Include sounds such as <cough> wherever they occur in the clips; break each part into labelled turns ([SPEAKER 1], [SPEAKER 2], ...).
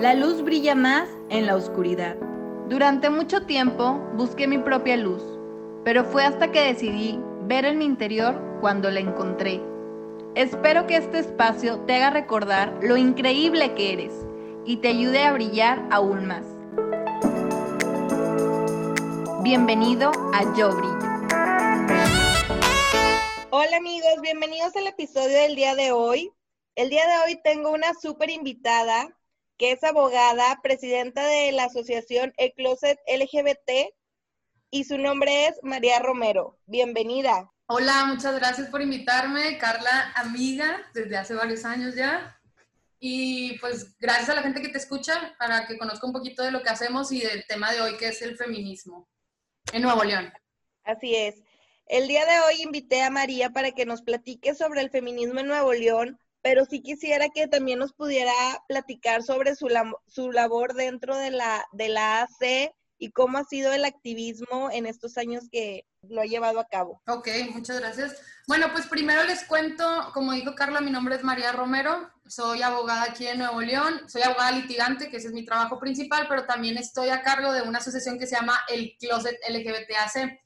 [SPEAKER 1] La luz brilla más en la oscuridad. Durante mucho tiempo busqué mi propia luz, pero fue hasta que decidí ver en mi interior cuando la encontré. Espero que este espacio te haga recordar lo increíble que eres y te ayude a brillar aún más. Bienvenido a Yo Brillo. Hola amigos, bienvenidos al episodio del día de hoy. El día de hoy tengo una súper invitada que es abogada, presidenta de la asociación El Closet LGBT y su nombre es María Romero. Bienvenida.
[SPEAKER 2] Hola, muchas gracias por invitarme, Carla, amiga desde hace varios años ya. Y pues gracias a la gente que te escucha para que conozca un poquito de lo que hacemos y del tema de hoy que es el feminismo en Nuevo León.
[SPEAKER 1] Así es. El día de hoy invité a María para que nos platique sobre el feminismo en Nuevo León, pero sí quisiera que también nos pudiera platicar sobre su, su labor dentro de la, de la AC y cómo ha sido el activismo en estos años que lo ha llevado a cabo.
[SPEAKER 2] Ok, muchas gracias. Bueno, pues primero les cuento, como dijo Carla, mi nombre es María Romero, soy abogada aquí en Nuevo León, soy abogada litigante, que ese es mi trabajo principal, pero también estoy a cargo de una asociación que se llama el Closet LGBTAC.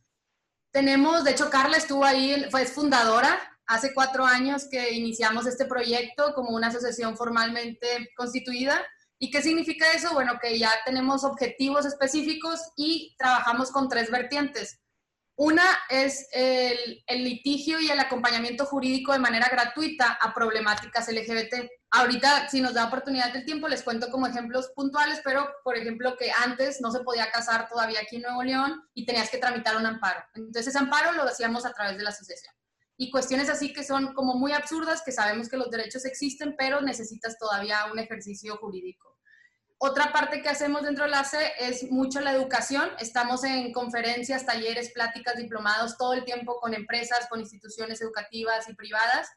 [SPEAKER 2] Tenemos, de hecho, Carla estuvo ahí, fue fundadora hace cuatro años que iniciamos este proyecto como una asociación formalmente constituida. ¿Y qué significa eso? Bueno, que ya tenemos objetivos específicos y trabajamos con tres vertientes. Una es el, litigio y el acompañamiento jurídico de manera gratuita a problemáticas LGBT. Ahorita, si nos da oportunidad del tiempo, les cuento como ejemplos puntuales, pero por ejemplo que antes no se podía casar todavía aquí en Nuevo León y tenías que tramitar un amparo. Entonces ese amparo lo hacíamos a través de la asociación y cuestiones así que son como muy absurdas, que sabemos que los derechos existen, pero necesitas todavía un ejercicio jurídico. Otra parte que hacemos dentro de la ACE es mucho la educación. Estamos en conferencias, talleres, pláticas, diplomados todo el tiempo con empresas, con instituciones educativas y privadas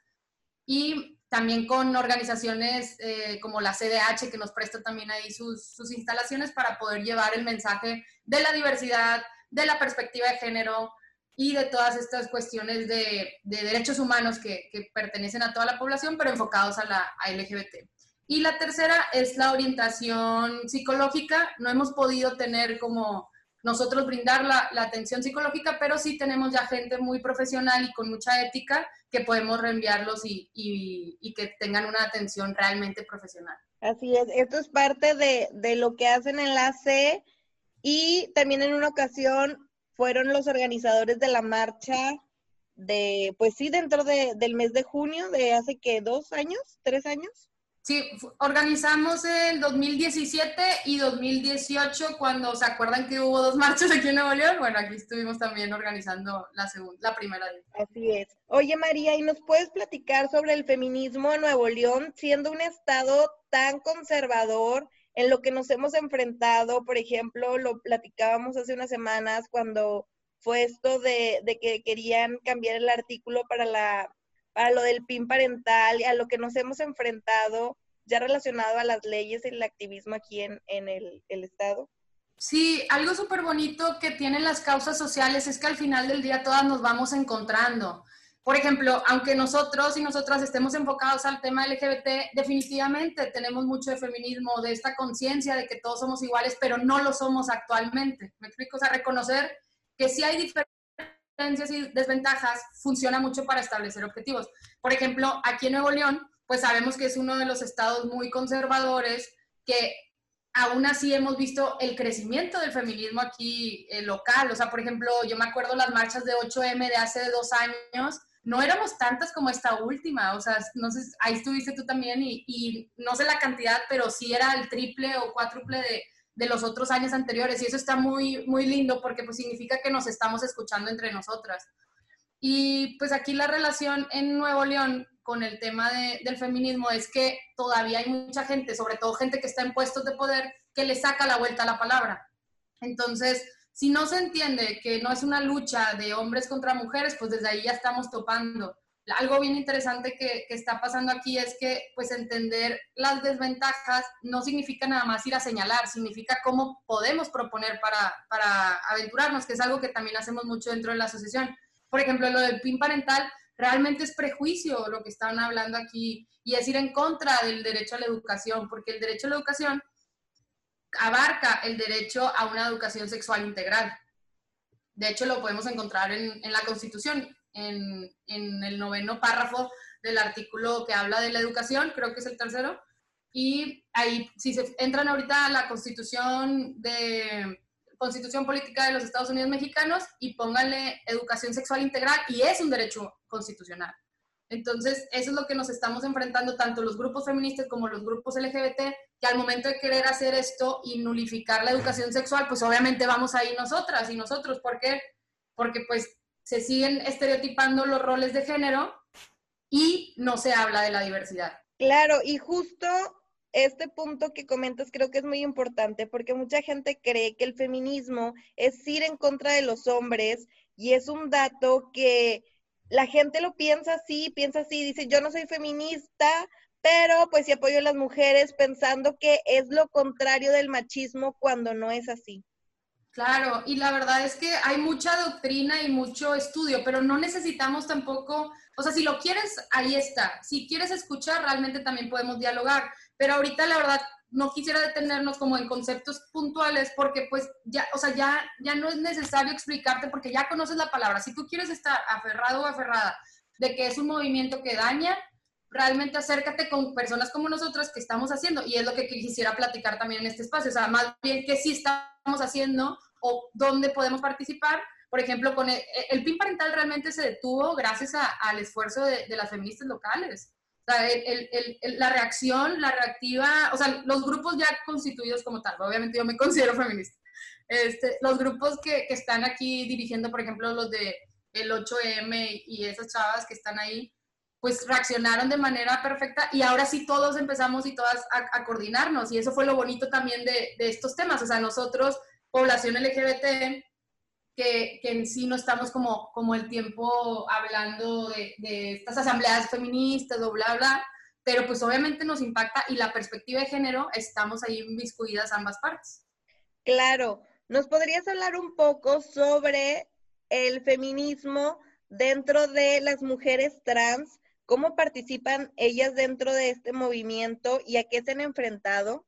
[SPEAKER 2] y también con organizaciones eh, como la CDH que nos presta también ahí sus, sus instalaciones para poder llevar el mensaje de la diversidad, de la perspectiva de género, y de todas estas cuestiones de, derechos humanos que, pertenecen a toda la población, pero enfocados a la LGBT. Y la tercera es la orientación psicológica. No hemos podido tener como nosotros brindar la, atención psicológica, pero sí tenemos ya gente muy profesional y con mucha ética que podemos reenviarlos y, y, que tengan una atención realmente profesional.
[SPEAKER 1] Así es, esto es parte de, de lo que hacen en la C y también en una ocasión fueron los organizadores de la marcha de, pues sí, dentro de, del mes de junio, de hace que dos años, tres años.
[SPEAKER 2] Sí, organizamos el 2017 y 2018 cuando se acuerdan que hubo dos marchas aquí en Nuevo León. Bueno, aquí estuvimos también organizando la segunda, la primera.
[SPEAKER 1] Así es. Oye María, ¿y nos puedes platicar sobre el feminismo en Nuevo León, siendo un estado tan conservador en lo que nos hemos enfrentado, por ejemplo, lo platicábamos hace unas semanas cuando fue esto de, que querían cambiar el artículo para, la, para lo del PIN parental y a lo que nos hemos enfrentado ya relacionado a las leyes y el activismo aquí en, el, el Estado.
[SPEAKER 2] Sí, algo súper bonito que tienen las causas sociales es que al final del día todas nos vamos encontrando por ejemplo, aunque nosotros y nosotras estemos enfocados al tema LGBT, definitivamente tenemos mucho de feminismo, de esta conciencia de que todos somos iguales, pero no lo somos actualmente. ¿Me explico? O sea, reconocer que si hay diferencias y desventajas funciona mucho para establecer objetivos. Por ejemplo, aquí en Nuevo León, pues sabemos que es uno de los estados muy conservadores que aún así hemos visto el crecimiento del feminismo aquí eh, local. O sea, por ejemplo, yo me acuerdo las marchas de 8M de hace dos años no éramos tantas como esta última, o sea, no sé, ahí estuviste tú también y, no sé la cantidad, pero sí era el triple o cuádruple de, de, los otros años anteriores y eso está muy, muy lindo porque pues significa que nos estamos escuchando entre nosotras. Y pues aquí la relación en Nuevo León con el tema del feminismo es que todavía hay mucha gente, sobre todo gente que está en puestos de poder, que le saca la vuelta a la palabra. Entonces, si no se entiende que no es una lucha de hombres contra mujeres, pues desde ahí ya estamos topando. Algo bien interesante que, está pasando aquí es que pues entender las desventajas no significa nada más ir a señalar, significa cómo podemos proponer para, para aventurarnos, que es algo que también hacemos mucho dentro de la asociación. Por ejemplo, lo del PIN parental realmente es prejuicio lo que están hablando aquí y es ir en contra del derecho a la educación, porque el derecho a la educación abarca el derecho a una educación sexual integral. De hecho, lo podemos encontrar en, la Constitución, en, el noveno párrafo del artículo que habla de la educación, creo que es el tercero. Y ahí, si se entran ahorita a la Constitución Constitución Política de los Estados Unidos Mexicanos y pónganle educación sexual integral y es un derecho constitucional. Entonces, eso es lo que nos estamos enfrentando tanto los grupos feministas como los grupos LGBT, que al momento de querer hacer esto y nulificar la educación sexual, pues obviamente vamos ahí nosotras y nosotros. ¿Por qué? Porque pues se siguen estereotipando los roles de género y no se habla de la diversidad.
[SPEAKER 1] Claro, y justo este punto que comentas creo que es muy importante porque mucha gente cree que el feminismo es ir en contra de los hombres y es un dato que la gente lo piensa así, piensa así, dice, yo no soy feminista, pero pues sí apoyo a las mujeres pensando que es lo contrario del machismo cuando no es así.
[SPEAKER 2] Claro, y la verdad es que hay mucha doctrina y mucho estudio, pero no necesitamos tampoco, o sea, si lo quieres, ahí está. Si quieres escuchar, realmente también podemos dialogar. Pero ahorita la verdad no quisiera detenernos como en conceptos puntuales porque pues ya, o sea, ya, ya no es necesario explicarte porque ya conoces la palabra. Si tú quieres estar aferrado o aferrada de que es un movimiento que daña, realmente acércate con personas como nosotras que estamos haciendo y es lo que quisiera platicar también en este espacio, o sea, más bien que sí estamos haciendo o dónde podemos participar. Por ejemplo, con el, PIN parental realmente se detuvo gracias al esfuerzo de las feministas locales sea, la reacción, la reactiva, o sea, los grupos ya constituidos como tal, obviamente yo me considero feminista. Este, los grupos que, que, están aquí dirigiendo, por ejemplo, los de el 8M y esas chavas que están ahí, pues reaccionaron de manera perfecta y ahora sí todos empezamos y todas a, a coordinarnos y eso fue lo bonito también de, de, estos temas, o sea, nosotros, población LGBT, que, en sí no estamos como, como el tiempo hablando de, de estas asambleas feministas o bla, bla, pero pues obviamente nos impacta y la perspectiva de género estamos ahí inmiscuidas ambas partes.
[SPEAKER 1] Claro, ¿nos podrías hablar un poco sobre el feminismo dentro de las mujeres trans? ¿Cómo participan ellas dentro de este movimiento y a qué se han enfrentado?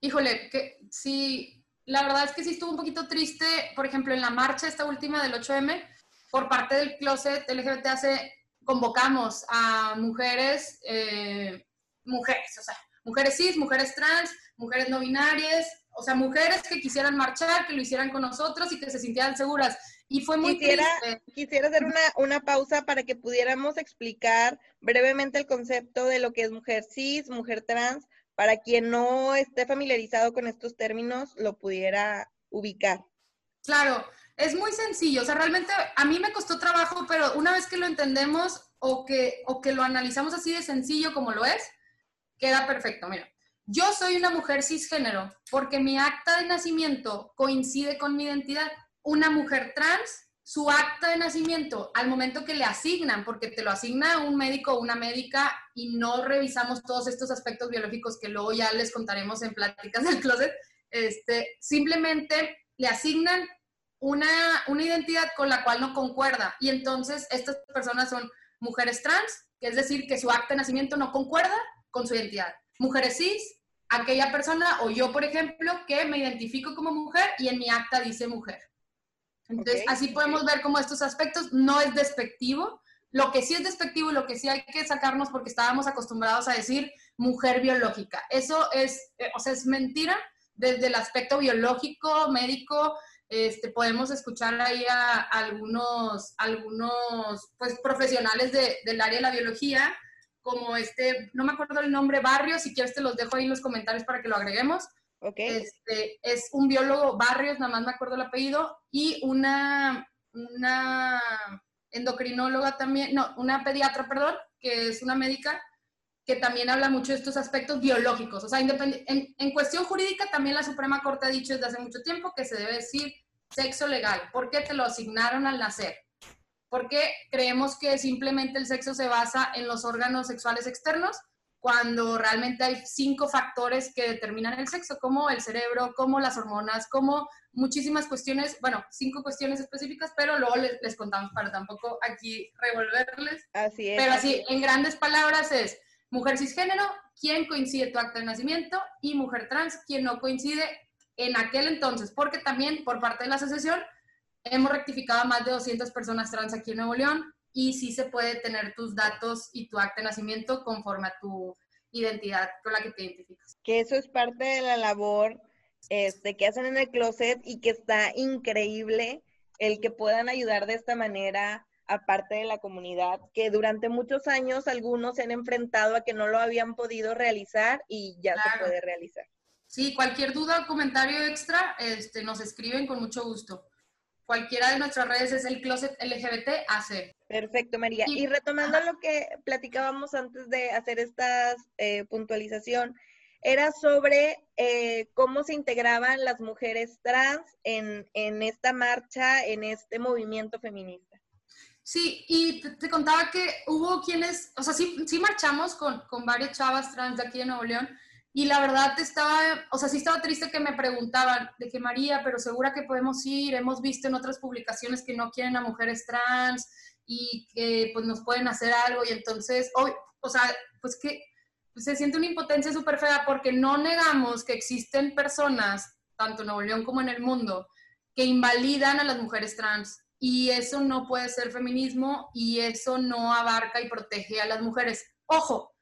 [SPEAKER 2] Híjole, que sí, la verdad es que sí estuvo un poquito triste, por ejemplo, en la marcha esta última del 8M, por parte del closet LGBT hace, convocamos a mujeres, eh, mujeres, o sea, mujeres cis, mujeres trans, mujeres no binarias, o sea, mujeres que quisieran marchar, que lo hicieran con nosotros y que se sintieran seguras. Y fue muy
[SPEAKER 1] quisiera,
[SPEAKER 2] triste.
[SPEAKER 1] Quisiera hacer una, una pausa para que pudiéramos explicar brevemente el concepto de lo que es mujer cis, mujer trans, para quien no esté familiarizado con estos términos, lo pudiera ubicar.
[SPEAKER 2] Claro, es muy sencillo. O sea, realmente a mí me costó trabajo, pero una vez que lo entendemos o que, o que lo analizamos así de sencillo como lo es, queda perfecto. Mira, yo soy una mujer cisgénero porque mi acta de nacimiento coincide con mi identidad. Una mujer trans su acta de nacimiento al momento que le asignan, porque te lo asigna un médico o una médica y no revisamos todos estos aspectos biológicos que luego ya les contaremos en pláticas del closet, este, simplemente le asignan una, una identidad con la cual no concuerda. Y entonces estas personas son mujeres trans, que es decir, que su acta de nacimiento no concuerda con su identidad. Mujeres cis, aquella persona o yo, por ejemplo, que me identifico como mujer y en mi acta dice mujer. Entonces, así podemos ver cómo estos aspectos no es despectivo. Lo que sí es despectivo y lo que sí hay que sacarnos porque estábamos acostumbrados a decir mujer biológica. Eso es, eh, o sea, es mentira desde el aspecto biológico, médico. Este, podemos escuchar ahí a, algunos, algunos pues, profesionales del área de la biología, como este, no me acuerdo el nombre, Barrio, si quieres te los dejo ahí en los comentarios para que lo agreguemos este, es un biólogo, Barrios, nada más me acuerdo el apellido, y una, una endocrinóloga también, no, una pediatra, perdón, que es una médica que también habla mucho de estos aspectos biológicos. O sea, en, en, cuestión jurídica también la Suprema Corte ha dicho desde hace mucho tiempo que se debe decir sexo legal. ¿Por qué te lo asignaron al nacer? Porque creemos que simplemente el sexo se basa en los órganos sexuales externos cuando realmente hay cinco factores que determinan el sexo, como el cerebro, como las hormonas, como muchísimas cuestiones, bueno, cinco cuestiones específicas, pero luego les, contamos para tampoco aquí revolverles.
[SPEAKER 1] Así es.
[SPEAKER 2] Pero así, en grandes palabras es mujer cisgénero, quien coincide tu acta de nacimiento, y mujer trans, quien no coincide en aquel entonces, porque también por parte de la asociación hemos rectificado a más de 200 personas trans aquí en Nuevo León y sí se puede tener tus datos y tu acta de nacimiento conforme a tu identidad con la que te identificas.
[SPEAKER 1] Que eso es parte de la labor este, que hacen en el closet y que está increíble el que puedan ayudar de esta manera a parte de la comunidad, que durante muchos años algunos se han enfrentado a que no lo habían podido realizar y ya se puede realizar.
[SPEAKER 2] Sí, cualquier duda o comentario extra, este, nos escriben con mucho gusto. Cualquiera de nuestras redes es el Closet LGBT AC.
[SPEAKER 1] Perfecto, María. Y, retomando lo que platicábamos antes de hacer esta eh, puntualización, era sobre eh, cómo se integraban las mujeres trans en, en, esta marcha, en este movimiento feminista.
[SPEAKER 2] Sí, y te, contaba que hubo quienes, o sea, sí, sí marchamos con, con, varias chavas trans de aquí de Nuevo León, y la verdad estaba, o sea, sí estaba triste que me preguntaban de que María, pero segura que podemos ir, hemos visto en otras publicaciones que no quieren a mujeres trans y que pues nos pueden hacer algo, y entonces, hoy, o sea, pues que se siente una impotencia súper fea porque no negamos que existen personas, tanto en Nuevo León como en el mundo, que invalidan a las mujeres trans. Y eso no puede ser feminismo y eso no abarca y protege a las mujeres. Ojo,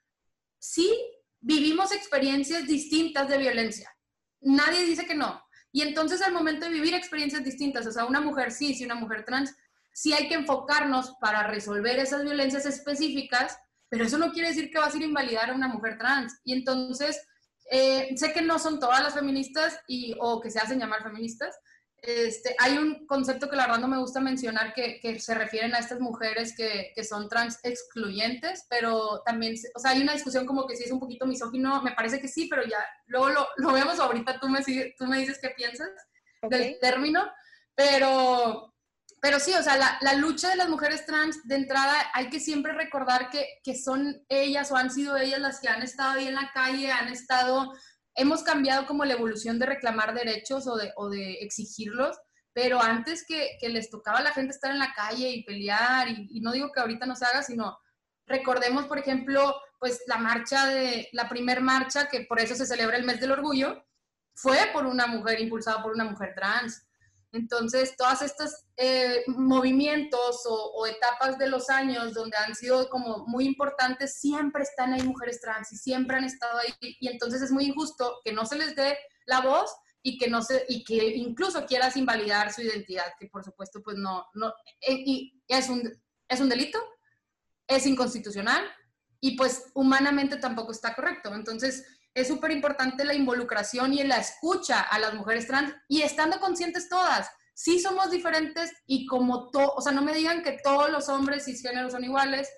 [SPEAKER 2] sí vivimos experiencias distintas de violencia. Nadie dice que no. Y entonces al momento de vivir experiencias distintas, o sea, una mujer sí, sí, una mujer trans, sí hay que enfocarnos para resolver esas violencias específicas pero eso no quiere decir que vas a ir invalidar a una mujer trans. Y entonces, eh, sé que no son todas las feministas y, o que se hacen llamar feministas. Este, hay un concepto que la verdad no me gusta mencionar que, que se refieren a estas mujeres que, que, son trans excluyentes, pero también, o sea, hay una discusión como que si es un poquito misógino, me parece que sí, pero ya luego lo, lo vemos ahorita, tú me, tú me dices qué piensas del término, pero, pero sí, o sea, la, lucha de las mujeres trans, de entrada, hay que siempre recordar que, que, son ellas o han sido ellas las que han estado ahí en la calle, han estado, hemos cambiado como la evolución de reclamar derechos o de, exigirlos, pero antes que, les tocaba a la gente estar en la calle y pelear, y, no digo que ahorita no haga, sino recordemos, por ejemplo, pues la marcha de, la primer marcha, que por eso se celebra el mes del orgullo, fue por una mujer, impulsada por una mujer trans. Entonces, todos estos eh, movimientos o, etapas de los años donde han sido como muy importantes, siempre están ahí mujeres trans y siempre han estado ahí. Y entonces es muy injusto que no se les dé la voz y que no se y que incluso quieras invalidar su identidad, que por supuesto pues no no eh, y es un es un delito, es inconstitucional y pues humanamente tampoco está correcto. Entonces, es súper importante la involucración y la escucha a las mujeres trans y estando conscientes todas. Sí somos diferentes y como todo, o sea, no me digan que todos los hombres cisgéneros son iguales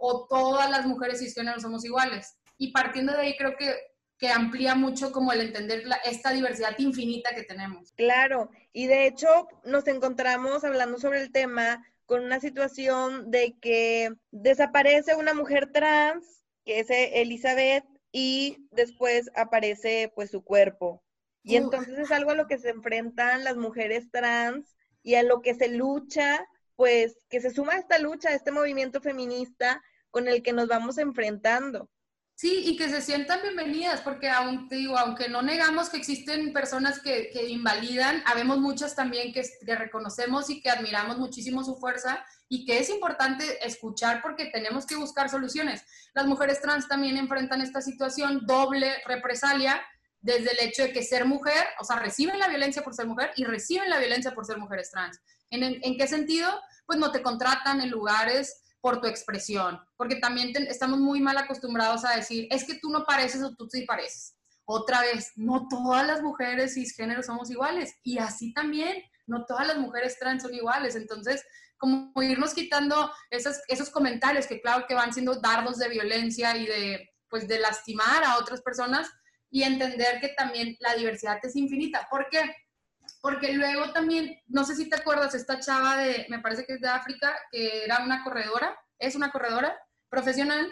[SPEAKER 2] o todas las mujeres cisgéneros somos iguales. Y partiendo de ahí creo que, que amplía mucho como el entender esta diversidad infinita que tenemos.
[SPEAKER 1] Claro, y de hecho nos encontramos hablando sobre el tema con una situación de que desaparece una mujer trans, que es Elizabeth, y después aparece pues su cuerpo. Y entonces es algo a lo que se enfrentan las mujeres trans y a lo que se lucha, pues que se suma a esta lucha, a este movimiento feminista con el que nos vamos enfrentando.
[SPEAKER 2] Sí, y que se sientan bienvenidas, porque aunque, digo, aunque no negamos que existen personas que, invalidan, habemos muchas también que, reconocemos y que admiramos muchísimo su fuerza y que es importante escuchar porque tenemos que buscar soluciones. Las mujeres trans también enfrentan esta situación doble represalia desde el hecho de que ser mujer, o sea, reciben la violencia por ser mujer y reciben la violencia por ser mujeres trans. ¿En, en qué sentido? Pues no te contratan en lugares por tu expresión, porque también estamos muy mal acostumbrados a decir, es que tú no pareces o tú sí pareces. Otra vez, no todas las mujeres cisgénero somos iguales y así también, no todas las mujeres trans son iguales. Entonces, como irnos quitando esos, esos comentarios que claro que van siendo dardos de violencia y de, pues, de lastimar a otras personas y entender que también la diversidad es infinita. ¿Por qué? Porque luego también, no sé si te acuerdas, esta chava de, me parece que es de África, que era una corredora, es una corredora profesional,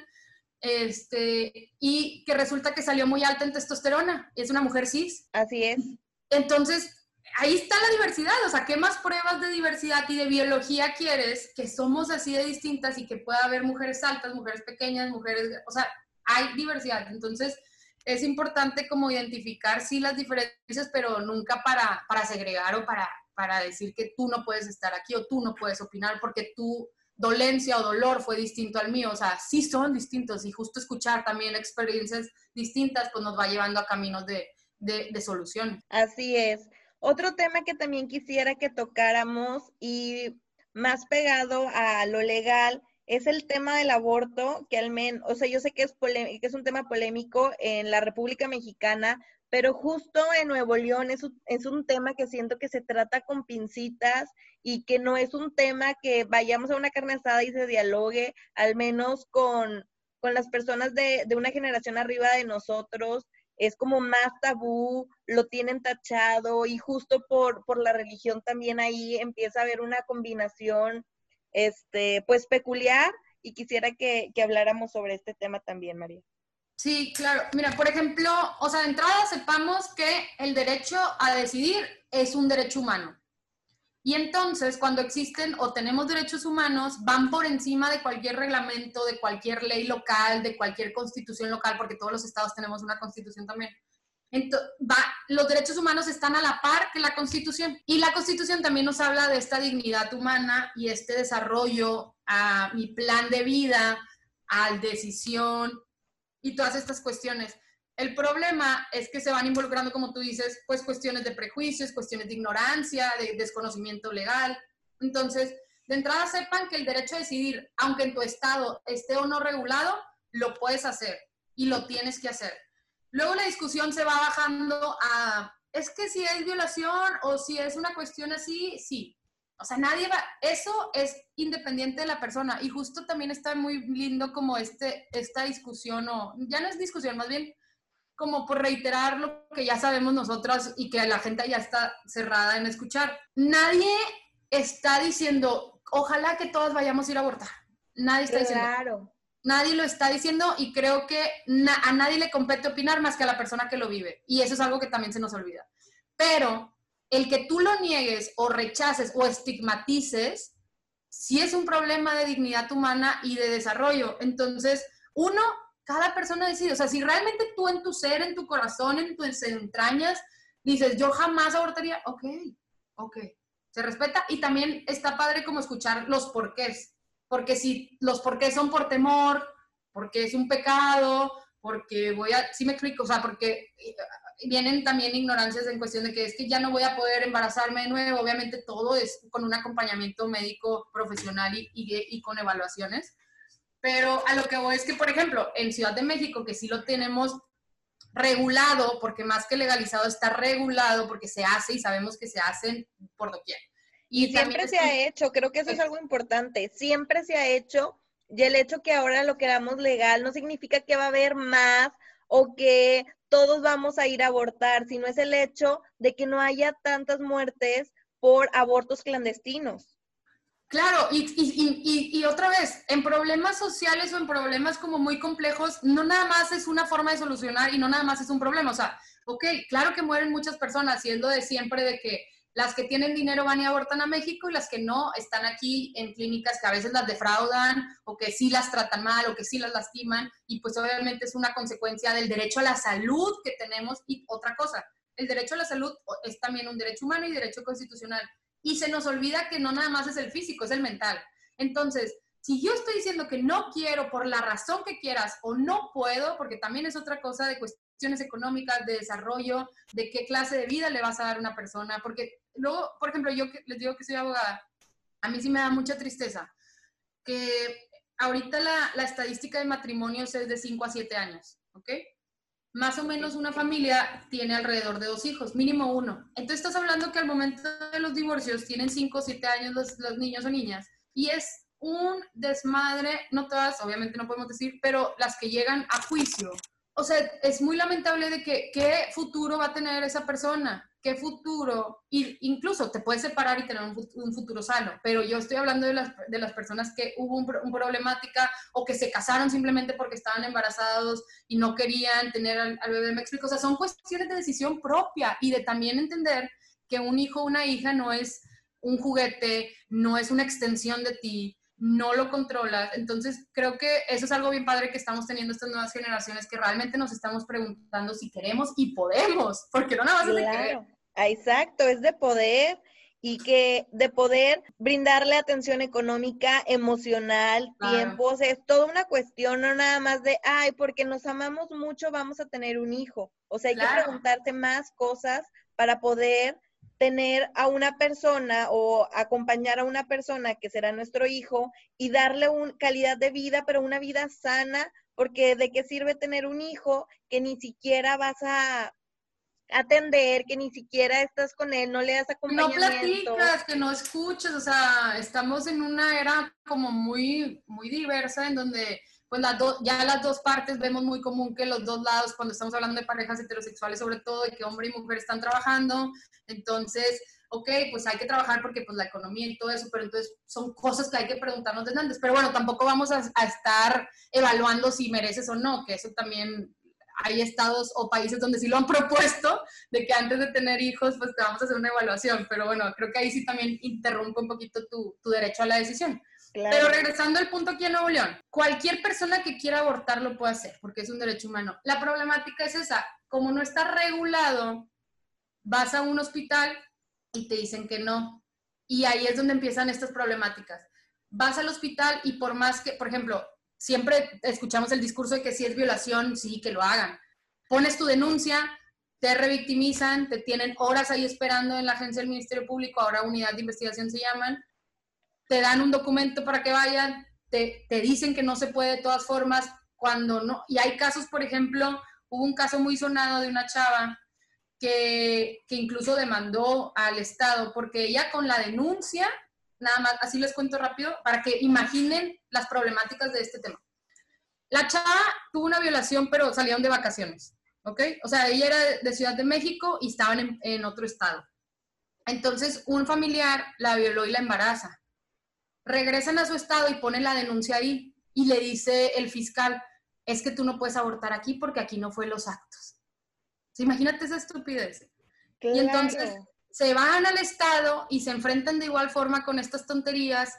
[SPEAKER 2] este, y que resulta que salió muy alta en testosterona, es una mujer cis.
[SPEAKER 1] Así es.
[SPEAKER 2] Entonces, ahí está la diversidad, o sea, ¿qué más pruebas de diversidad y de biología quieres? Que somos así de distintas y que pueda haber mujeres altas, mujeres pequeñas, mujeres, o sea, hay diversidad. Entonces, es importante como identificar sí las diferencias, pero nunca para, para segregar o para, para decir que tú no puedes estar aquí o tú no puedes opinar porque tu dolencia o dolor fue distinto al mío. O sea, sí son distintos y justo escuchar también experiencias distintas pues nos va llevando a caminos de, de, de solución.
[SPEAKER 1] Así es. Otro tema que también quisiera que tocáramos y más pegado a lo legal es el tema del aborto, que al menos, o sea, yo sé que es, que es un tema polémico en la República Mexicana, pero justo en Nuevo León es un, es un tema que siento que se trata con pincitas y que no es un tema que vayamos a una carne asada y se dialogue, al menos con, con las personas de, de una generación arriba de nosotros, es como más tabú, lo tienen tachado y justo por, por la religión también ahí empieza a haber una combinación este, pues peculiar y quisiera que, que habláramos sobre este tema también, María.
[SPEAKER 2] Sí, claro. Mira, por ejemplo, o sea, de entrada sepamos que el derecho a decidir es un derecho humano. Y entonces, cuando existen o tenemos derechos humanos, van por encima de cualquier reglamento, de cualquier ley local, de cualquier constitución local, porque todos los estados tenemos una constitución también. Los derechos humanos están a la par que la Constitución. Y la Constitución también nos habla de esta dignidad humana y este desarrollo a mi plan de vida, al decisión y todas estas cuestiones. El problema es que se van involucrando, como tú dices, pues cuestiones de prejuicios, cuestiones de ignorancia, de desconocimiento legal. Entonces, de entrada sepan que el derecho a decidir, aunque en tu estado esté o no regulado, lo puedes hacer y lo tienes que hacer. Luego la discusión se va bajando a, es que si es violación o si es una cuestión así, sí. O sea, nadie va, eso es independiente de la persona. Y justo también está muy lindo como este, esta discusión, o ya no es discusión, más bien como por reiterar lo que ya sabemos nosotras y que la gente ya está cerrada en escuchar. Nadie está diciendo, ojalá que todos vayamos a ir a abortar. Nadie está diciendo.
[SPEAKER 1] Claro.
[SPEAKER 2] Nadie lo está diciendo y creo que a nadie le compete opinar más que a la persona que lo vive. Y eso es algo que también se nos olvida. Pero el que tú lo niegues o rechaces o estigmatices, sí es un problema de dignidad humana y de desarrollo. Entonces, uno, cada persona decide. O sea, si realmente tú en tu ser, en tu corazón, en tus entrañas, dices, yo jamás abortaría, ok, ok, se respeta. Y también está padre como escuchar los porqués porque si los por qué son por temor, porque es un pecado, porque voy a, sí me explico, o sea, porque eh, vienen también ignorancias en cuestión de que es que ya no voy a poder embarazarme de nuevo, obviamente todo es con un acompañamiento médico profesional y, y, con evaluaciones, pero a lo que voy es que, por ejemplo, en Ciudad de México, que sí lo tenemos regulado, porque más que legalizado está regulado, porque se hace y sabemos que se hacen por doquier.
[SPEAKER 1] Y, siempre se ha hecho, creo que eso es algo importante, siempre se ha hecho y el hecho que ahora lo queramos legal no significa que va a haber más o que todos vamos a ir a abortar, sino es el hecho de que no haya tantas muertes por abortos clandestinos.
[SPEAKER 2] Claro, y, y, y, otra vez, en problemas sociales o en problemas como muy complejos, no nada más es una forma de solucionar y no nada más es un problema. O sea, ok, claro que mueren muchas personas, siendo de siempre de que las que tienen dinero van y abortan a México y las que no están aquí en clínicas que a veces las defraudan o que sí las tratan mal o que sí las lastiman y pues obviamente es una consecuencia del derecho a la salud que tenemos y otra cosa, el derecho a la salud es también un derecho humano y derecho constitucional y se nos olvida que no nada más es el físico, es el mental. Entonces, si yo estoy diciendo que no quiero por la razón que quieras o no puedo, porque también es otra cosa de cuestiones económicas, de desarrollo, de qué clase de vida le vas a dar a una persona, porque luego, por ejemplo, yo les digo que soy abogada, a mí sí me da mucha tristeza que ahorita la, la estadística de matrimonios es de 5 a 7 años, ¿ok? Más o menos una familia tiene alrededor de dos hijos, mínimo uno. Entonces estás hablando que al momento de los divorcios tienen 5 o 7 años los, los niños o niñas y es un desmadre, no todas, obviamente no podemos decir, pero las que llegan a juicio. O sea, es muy lamentable de que qué futuro va a tener esa persona qué futuro, y incluso te puedes separar y tener un, futuro sano, pero yo estoy hablando de las, de las personas que hubo un, problemática o que se casaron simplemente porque estaban embarazados y no querían tener al, bebé, me explico, o sea, son cuestiones de decisión propia y de también entender que un hijo o una hija no es un juguete, no es una extensión de ti, no lo controlas. Entonces, creo que eso es algo bien padre que estamos teniendo estas nuevas generaciones, que realmente nos estamos preguntando si queremos y podemos, porque no nada más es de querer.
[SPEAKER 1] Exacto, es de poder y que de poder brindarle atención económica, emocional, tiempos, es toda una cuestión, no nada más de, ay, porque nos amamos mucho, vamos a tener un hijo. O sea, hay que preguntarse más cosas para poder tener a una persona o acompañar a una persona que será nuestro hijo y darle una calidad de vida, pero una vida sana, porque de qué sirve tener un hijo que ni siquiera vas a atender, que ni siquiera estás con él, no le das acompañamiento.
[SPEAKER 2] No platicas, que no escuchas, o sea, estamos en una era como muy, muy diversa en donde pues las ya las dos partes vemos muy común que los dos lados, cuando estamos hablando de parejas heterosexuales, sobre todo, de que hombre y mujer están trabajando, entonces, ok, pues hay que trabajar porque pues la economía y todo eso, pero entonces son cosas que hay que preguntarnos desde antes, pero bueno, tampoco vamos a, a estar evaluando si mereces o no, que eso también hay estados o países donde sí lo han propuesto, de que antes de tener hijos, pues te vamos a hacer una evaluación, pero bueno, creo que ahí sí también interrumpe un poquito tu, tu derecho a la decisión. Pero regresando al punto aquí en Nuevo León, cualquier persona que quiera abortar lo puede hacer, porque es un derecho humano. La problemática es esa, como no está regulado, vas a un hospital y te dicen que no. Y ahí es donde empiezan estas problemáticas. Vas al hospital y por más que, por ejemplo, siempre escuchamos el discurso de que si es violación, sí, que lo hagan. Pones tu denuncia, te revictimizan, te tienen horas ahí esperando en la agencia del Ministerio Público, ahora unidad de investigación se llaman, te dan un documento para que vayan, te, te dicen que no se puede de todas formas, cuando no. Y hay casos, por ejemplo, hubo un caso muy sonado de una chava que, que, incluso demandó al Estado porque ella con la denuncia nada más, así les cuento rápido, para que imaginen las problemáticas de este tema. La chava tuvo una violación, pero salieron de vacaciones, ¿ok? O sea, ella era de Ciudad de México y estaban en, otro estado. Entonces, un familiar la violó y la embaraza. Regresan a su estado y ponen la denuncia ahí y le dice el fiscal, es que tú no puedes abortar aquí porque aquí no fue los actos. imagínate esa estupidez. Y entonces se van al Estado y se enfrentan de igual forma con estas tonterías,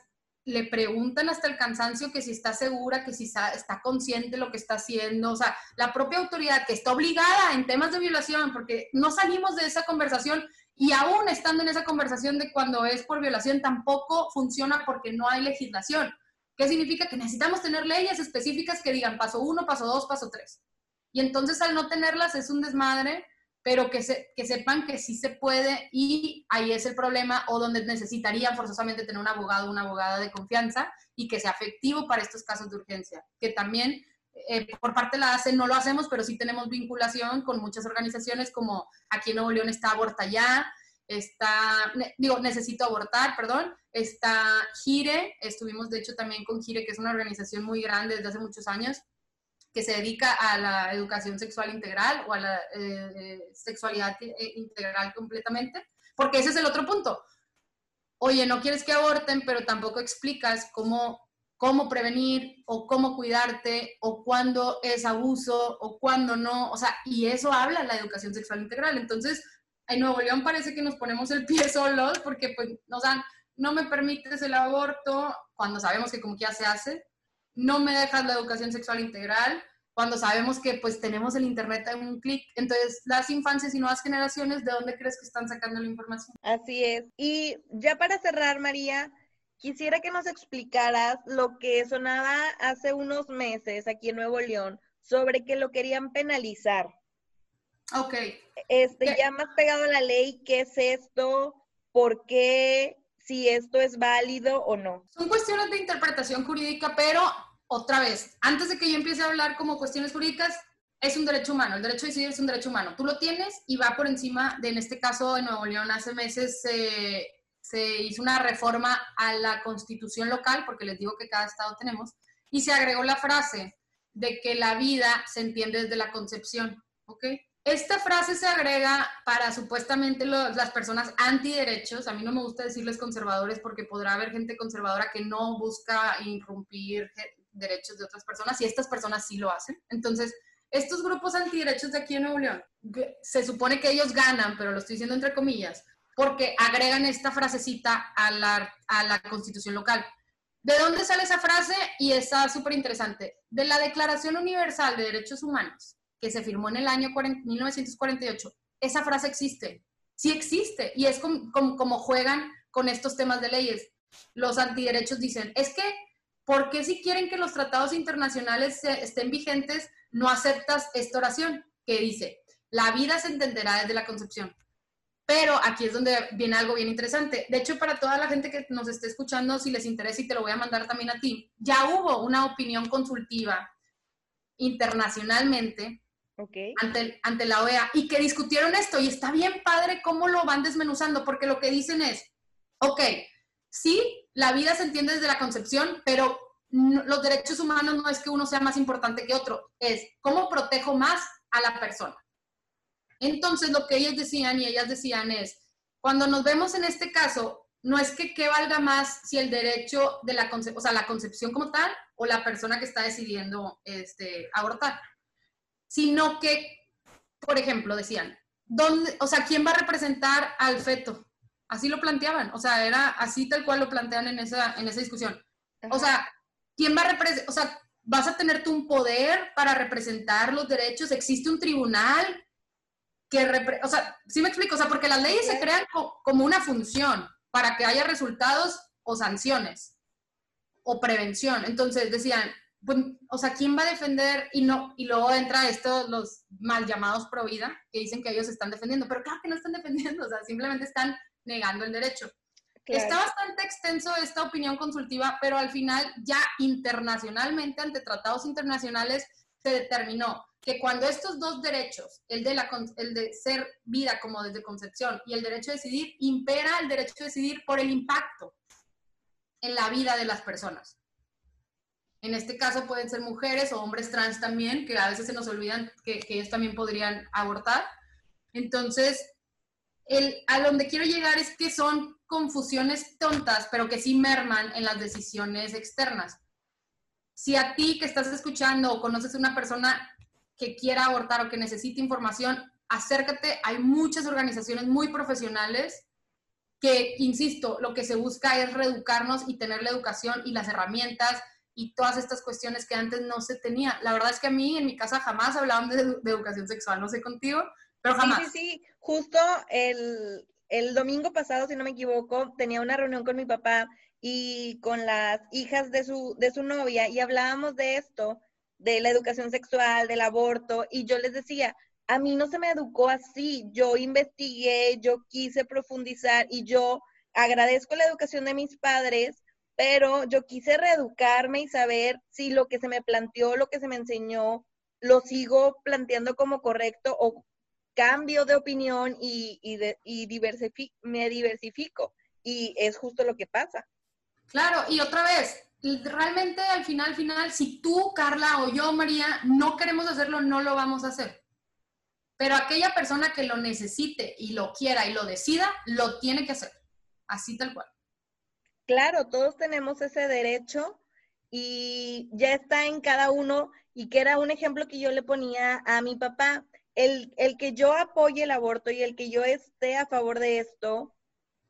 [SPEAKER 2] le preguntan hasta el cansancio que si está segura, que si está, consciente de lo que está haciendo, o sea, la propia autoridad que está obligada en temas de violación, porque no salimos de esa conversación y aún estando en esa conversación de cuando es por violación tampoco funciona porque no hay legislación. ¿Qué significa? Que necesitamos tener leyes específicas que digan paso uno, paso dos, paso tres. Y entonces al no tenerlas es un desmadre pero que, se, que sepan que sí se puede y ahí es el problema o donde necesitarían forzosamente tener un abogado o una abogada de confianza y que sea efectivo para estos casos de urgencia, que también eh, por parte de la ACE no lo hacemos, pero sí tenemos vinculación con muchas organizaciones como aquí en Nuevo León está Aborta Ya, está, digo, Necesito Abortar, perdón, está Gire, estuvimos de hecho también con Gire, que es una organización muy grande desde hace muchos años, que se dedica a la educación sexual integral o a la eh, eh, sexualidad eh, integral completamente, porque ese es el otro punto. Oye, no quieres que aborten, pero tampoco explicas cómo, cómo prevenir o cómo cuidarte o cuándo es abuso o cuándo no, o sea, y eso habla la educación sexual integral. Entonces, en Nuevo León parece que nos ponemos el pie <laughs> solos porque pues nos dan, no me permites el aborto cuando sabemos que como que ya se hace, no me dejas la educación sexual integral, cuando sabemos que pues tenemos el internet en un clic. Entonces, las infancias y nuevas generaciones, ¿de dónde crees que están sacando la información?
[SPEAKER 1] Así es. Y ya para cerrar, María, quisiera que nos explicaras lo que sonaba hace unos meses aquí en Nuevo León sobre que lo querían penalizar.
[SPEAKER 2] Ok.
[SPEAKER 1] Este, ya más pegado a la ley, ¿qué es esto? ¿Por qué? Si esto es válido o no.
[SPEAKER 2] Son cuestiones de interpretación jurídica, pero otra vez, antes de que yo empiece a hablar como cuestiones jurídicas, es un derecho humano, el derecho a decidir es un derecho humano. Tú lo tienes y va por encima de, en este caso, de Nuevo León, hace meses se hizo una reforma a la constitución local, porque les digo que cada estado tenemos, y se agregó la frase de que la vida se entiende desde la concepción, ¿ok? Esta frase se agrega para supuestamente las personas antiderechos. A mí no me gusta decirles conservadores porque podrá haber gente conservadora que no busca irrumpir derechos de otras personas y estas personas sí lo hacen. Entonces, estos grupos antiderechos de aquí en Nuevo León, se supone que ellos ganan, pero lo estoy diciendo entre comillas, porque agregan esta frasecita a la, a la constitución local. ¿De dónde sale esa frase? Y está súper interesante. De la Declaración Universal de Derechos Humanos, que se firmó en el año 1948. Esa frase existe, sí existe, y es como, como juegan con estos temas de leyes. Los antiderechos dicen, es que, ¿por qué si quieren que los tratados internacionales estén vigentes, no aceptas esta oración que dice, la vida se entenderá desde la concepción? Pero aquí es donde viene algo bien interesante. De hecho, para toda la gente que nos esté escuchando, si les interesa y te lo voy a mandar también a ti, ya hubo una opinión consultiva internacionalmente ante, ante la OEA y que discutieron esto y está bien padre cómo lo van desmenuzando, porque lo que dicen es, ok, sí, la vida se entiende desde la concepción, pero los derechos humanos no es que uno sea más importante que otro, es cómo protejo más a la persona. Entonces, lo que ellos decían y ellas decían es, cuando nos vemos en este caso, no es que qué valga más si el derecho de la, o sea, la concepción como tal o la persona que está decidiendo este, abortar, sino que, por ejemplo, decían, ¿dónde, o sea, ¿quién va a representar al feto? Así lo planteaban, o sea, era así tal cual lo plantean en esa, en esa discusión. O sea, ¿quién va a representar, o sea, vas a tener tú un poder para representar los derechos? ¿Existe un tribunal que, o sea, sí me explico, o sea, porque las leyes se crean como una función para que haya resultados o sanciones o prevención. Entonces decían, pues, o sea, ¿quién va a defender? Y no, y luego entra esto, los mal llamados pro vida, que dicen que ellos están defendiendo, pero claro que no están <laughs> defendiendo, o sea, simplemente están negando el derecho. Está bastante extenso esta opinión consultiva, pero al final ya internacionalmente, ante tratados internacionales, se determinó que cuando estos dos derechos, el de, la, el de ser vida como desde concepción y el derecho a decidir, impera el derecho a decidir por el impacto en la vida de las personas. En este caso pueden ser mujeres o hombres trans también, que a veces se nos olvidan que, que ellos también podrían abortar. Entonces, el, a donde quiero llegar es que son confusiones tontas, pero que sí merman en las decisiones externas. Si a ti que estás escuchando o conoces a una persona que quiera abortar o que necesite información, acércate. Hay muchas organizaciones muy profesionales que, insisto, lo que se busca es reeducarnos y tener la educación y las herramientas y todas estas cuestiones que antes no se tenía. La verdad es que a mí en mi casa jamás hablaban de, educación sexual, no sé contigo, pero jamás.
[SPEAKER 1] Sí, sí, sí. Justo el, el domingo pasado, si no me equivoco, tenía una reunión con mi papá y con las hijas de su, de su novia y hablábamos de esto de la educación sexual, del aborto, y yo les decía, a mí no se me educó así, yo investigué, yo quise profundizar y yo agradezco la educación de mis padres, pero yo quise reeducarme y saber si lo que se me planteó, lo que se me enseñó, lo sigo planteando como correcto o cambio de opinión y, y, me diversifico. Y es justo lo que pasa.
[SPEAKER 2] Claro, y otra vez, realmente al final, final, si tú, Carla o yo, María, no queremos hacerlo, no lo vamos a hacer. Pero aquella persona que lo necesite y lo quiera y lo decida, lo tiene que hacer. Así tal cual.
[SPEAKER 1] Claro, todos tenemos ese derecho y ya está en cada uno y que era un ejemplo que yo le ponía a mi papá. El, el que yo apoye el aborto y el que yo esté a favor de esto,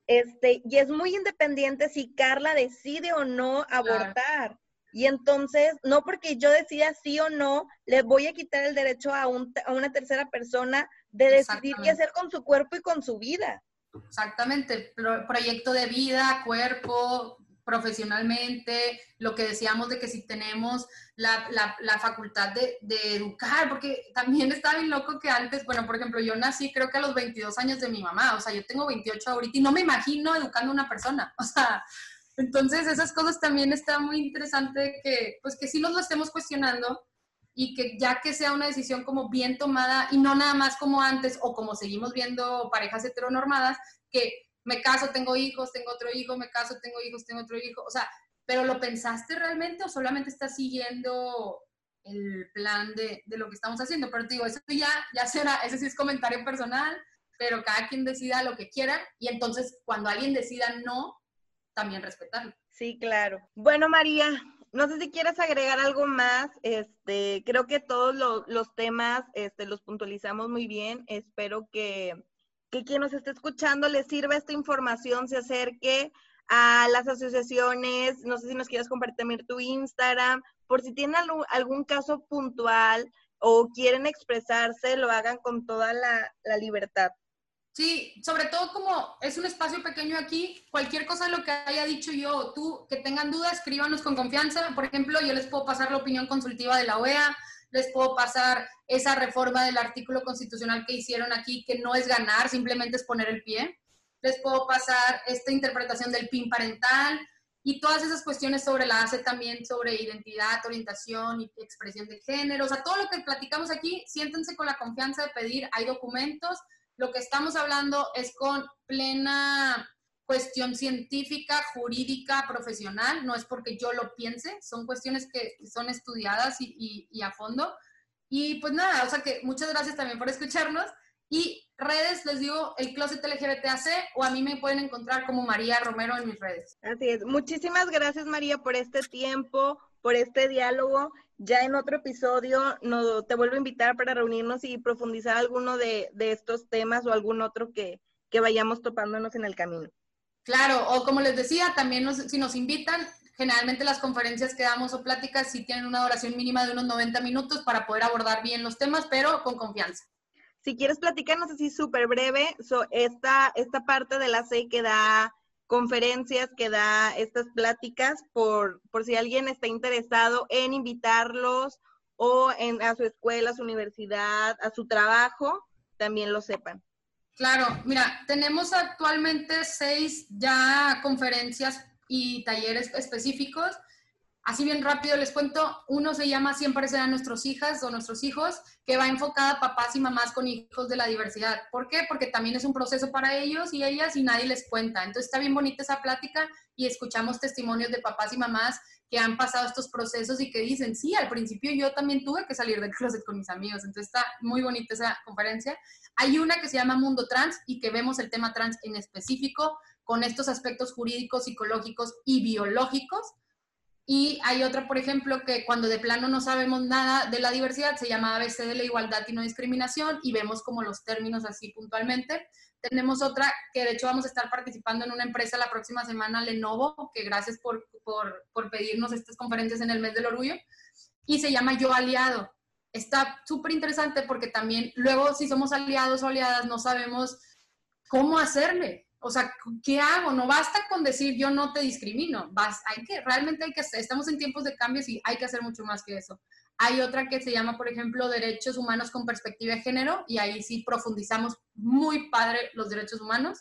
[SPEAKER 1] este, y es muy independiente si Carla decide o no abortar. Y entonces, no porque yo decida sí o no, le voy a quitar el derecho a, a una tercera persona de decidir qué hacer con su cuerpo y con su vida.
[SPEAKER 2] Exactamente, proyecto de vida, cuerpo, profesionalmente, lo que decíamos de que si tenemos la, la, facultad de, educar, porque también está bien loco que antes, bueno, por ejemplo, yo nací creo que a los 22 años de mi mamá, o sea, yo tengo 28 ahorita y no me imagino educando a una persona, <laughs> o sea, entonces esas cosas también está muy interesante que, pues que sí nos lo estemos cuestionando y que ya que sea una decisión como bien tomada y no nada más como antes o como seguimos viendo parejas heteronormadas, que me caso, tengo hijos, tengo otro hijo, me caso, tengo hijos, tengo otro hijo. O sea, ¿pero lo pensaste realmente o solamente estás siguiendo el plan de, de lo que estamos haciendo? Pero te digo, eso ya, ya será, ese sí es comentario personal, pero cada quien decida lo que quiera y entonces cuando alguien decida no, también respetarlo.
[SPEAKER 1] Sí, claro. Bueno, María, no sé si quieres agregar algo más. Este, creo que todos los, temas este, los puntualizamos muy bien. Espero que que quien nos esté escuchando le sirva esta información, se acerque a las asociaciones, no sé si nos quieras compartir tu Instagram, por si tienen algún, caso puntual o quieren expresarse, lo hagan con toda la libertad.
[SPEAKER 2] Sí, sobre todo como es un espacio pequeño aquí, cualquier cosa lo que haya dicho yo o tú, que tengan dudas, escríbanos con confianza. Por ejemplo, yo les puedo pasar la opinión consultiva de la OEA, les puedo pasar esa reforma del artículo constitucional que hicieron aquí, que no es ganar, simplemente es poner el pie. Les puedo pasar esta interpretación del PIN parental y todas esas cuestiones sobre la ACE también, sobre identidad, orientación y expresión de género. O sea, todo lo que platicamos aquí, siéntense con la confianza de pedir, hay documentos lo que estamos hablando es con plena cuestión científica, jurídica, profesional, no es porque yo lo piense, son cuestiones que son estudiadas y, a fondo. Y pues nada, o sea que muchas gracias también por escucharnos. Y redes, les digo, el Closet LGBTAC o a mí me pueden encontrar como María Romero en mis redes.
[SPEAKER 1] Así es. Muchísimas gracias María por este tiempo, por este diálogo ya en otro episodio no, te vuelvo a invitar para reunirnos y profundizar alguno de, estos temas o algún otro que, vayamos topándonos en el camino.
[SPEAKER 2] Claro, o como les decía, también si nos invitan, generalmente las conferencias que damos o pláticas sí tienen una duración mínima de unos 90 minutos para poder abordar bien los temas, pero con confianza.
[SPEAKER 1] Si quieres platicarnos así súper breve, esta, esta parte de la C que da conferencias que da estas pláticas por, por si alguien está interesado en invitarlos o en, a su escuela, a su universidad, a su trabajo, también lo sepan.
[SPEAKER 2] Claro, mira, tenemos actualmente seis ya conferencias y talleres específicos Así bien rápido les cuento, uno se llama Siempre serán nuestros hijas o nuestros hijos, que va enfocada a papás y mamás con hijos de la diversidad. ¿Por qué? Porque también es un proceso para ellos y ellas y nadie les cuenta. Entonces está bien bonita esa plática y escuchamos testimonios de papás y mamás que han pasado estos procesos y que dicen, sí, al principio yo también tuve que salir del closet con mis amigos. Entonces está muy bonita esa conferencia. Hay una que se llama Mundo Trans y que vemos el tema trans en específico con estos aspectos jurídicos, psicológicos y biológicos y hay otra, por ejemplo, que cuando de plano no sabemos nada de la diversidad, se llama ABC de la igualdad y no discriminación y vemos como los términos así puntualmente. Tenemos otra que de hecho vamos a estar participando en una empresa la próxima semana, Lenovo, que gracias por, por, por pedirnos estas conferencias en el mes del orgullo, y se llama Yo Aliado. Está súper interesante porque también luego si somos aliados o aliadas no sabemos cómo hacerle. O sea, ¿qué hago? No basta con decir yo no te discrimino. Vas, hay que, realmente hay que, estamos en tiempos de cambios y hay que hacer mucho más que eso. Hay otra que se llama, por ejemplo, Derechos Humanos con Perspectiva de Género y ahí sí profundizamos muy padre los derechos humanos.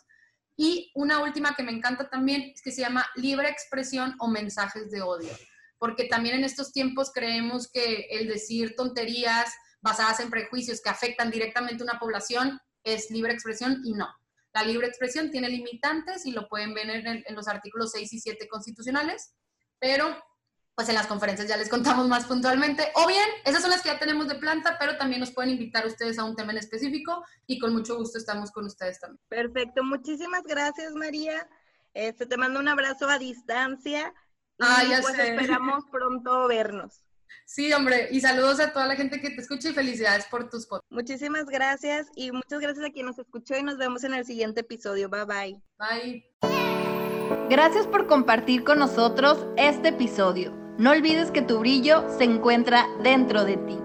[SPEAKER 2] Y una última que me encanta también es que se llama Libre Expresión o Mensajes de Odio. Porque también en estos tiempos creemos que el decir tonterías basadas en prejuicios que afectan directamente a una población es libre expresión y no la libre expresión tiene limitantes y lo pueden ver en, los artículos 6 y 7 constitucionales, pero pues en las conferencias ya les contamos más puntualmente. O bien, esas son las que ya tenemos de planta, pero también nos pueden invitar ustedes a un tema en específico y con mucho gusto estamos con ustedes también.
[SPEAKER 1] Perfecto, muchísimas gracias María. Este, te mando un abrazo a distancia y
[SPEAKER 2] ah, ya
[SPEAKER 1] pues esperamos pronto vernos.
[SPEAKER 2] Sí, hombre, y saludos a toda la gente que te escucha y felicidades por tus fotos.
[SPEAKER 1] Muchísimas gracias y muchas gracias a quien nos escuchó y nos vemos en el siguiente episodio. Bye bye.
[SPEAKER 2] Bye.
[SPEAKER 3] Gracias por compartir con nosotros este episodio. No olvides que tu brillo se encuentra dentro de ti.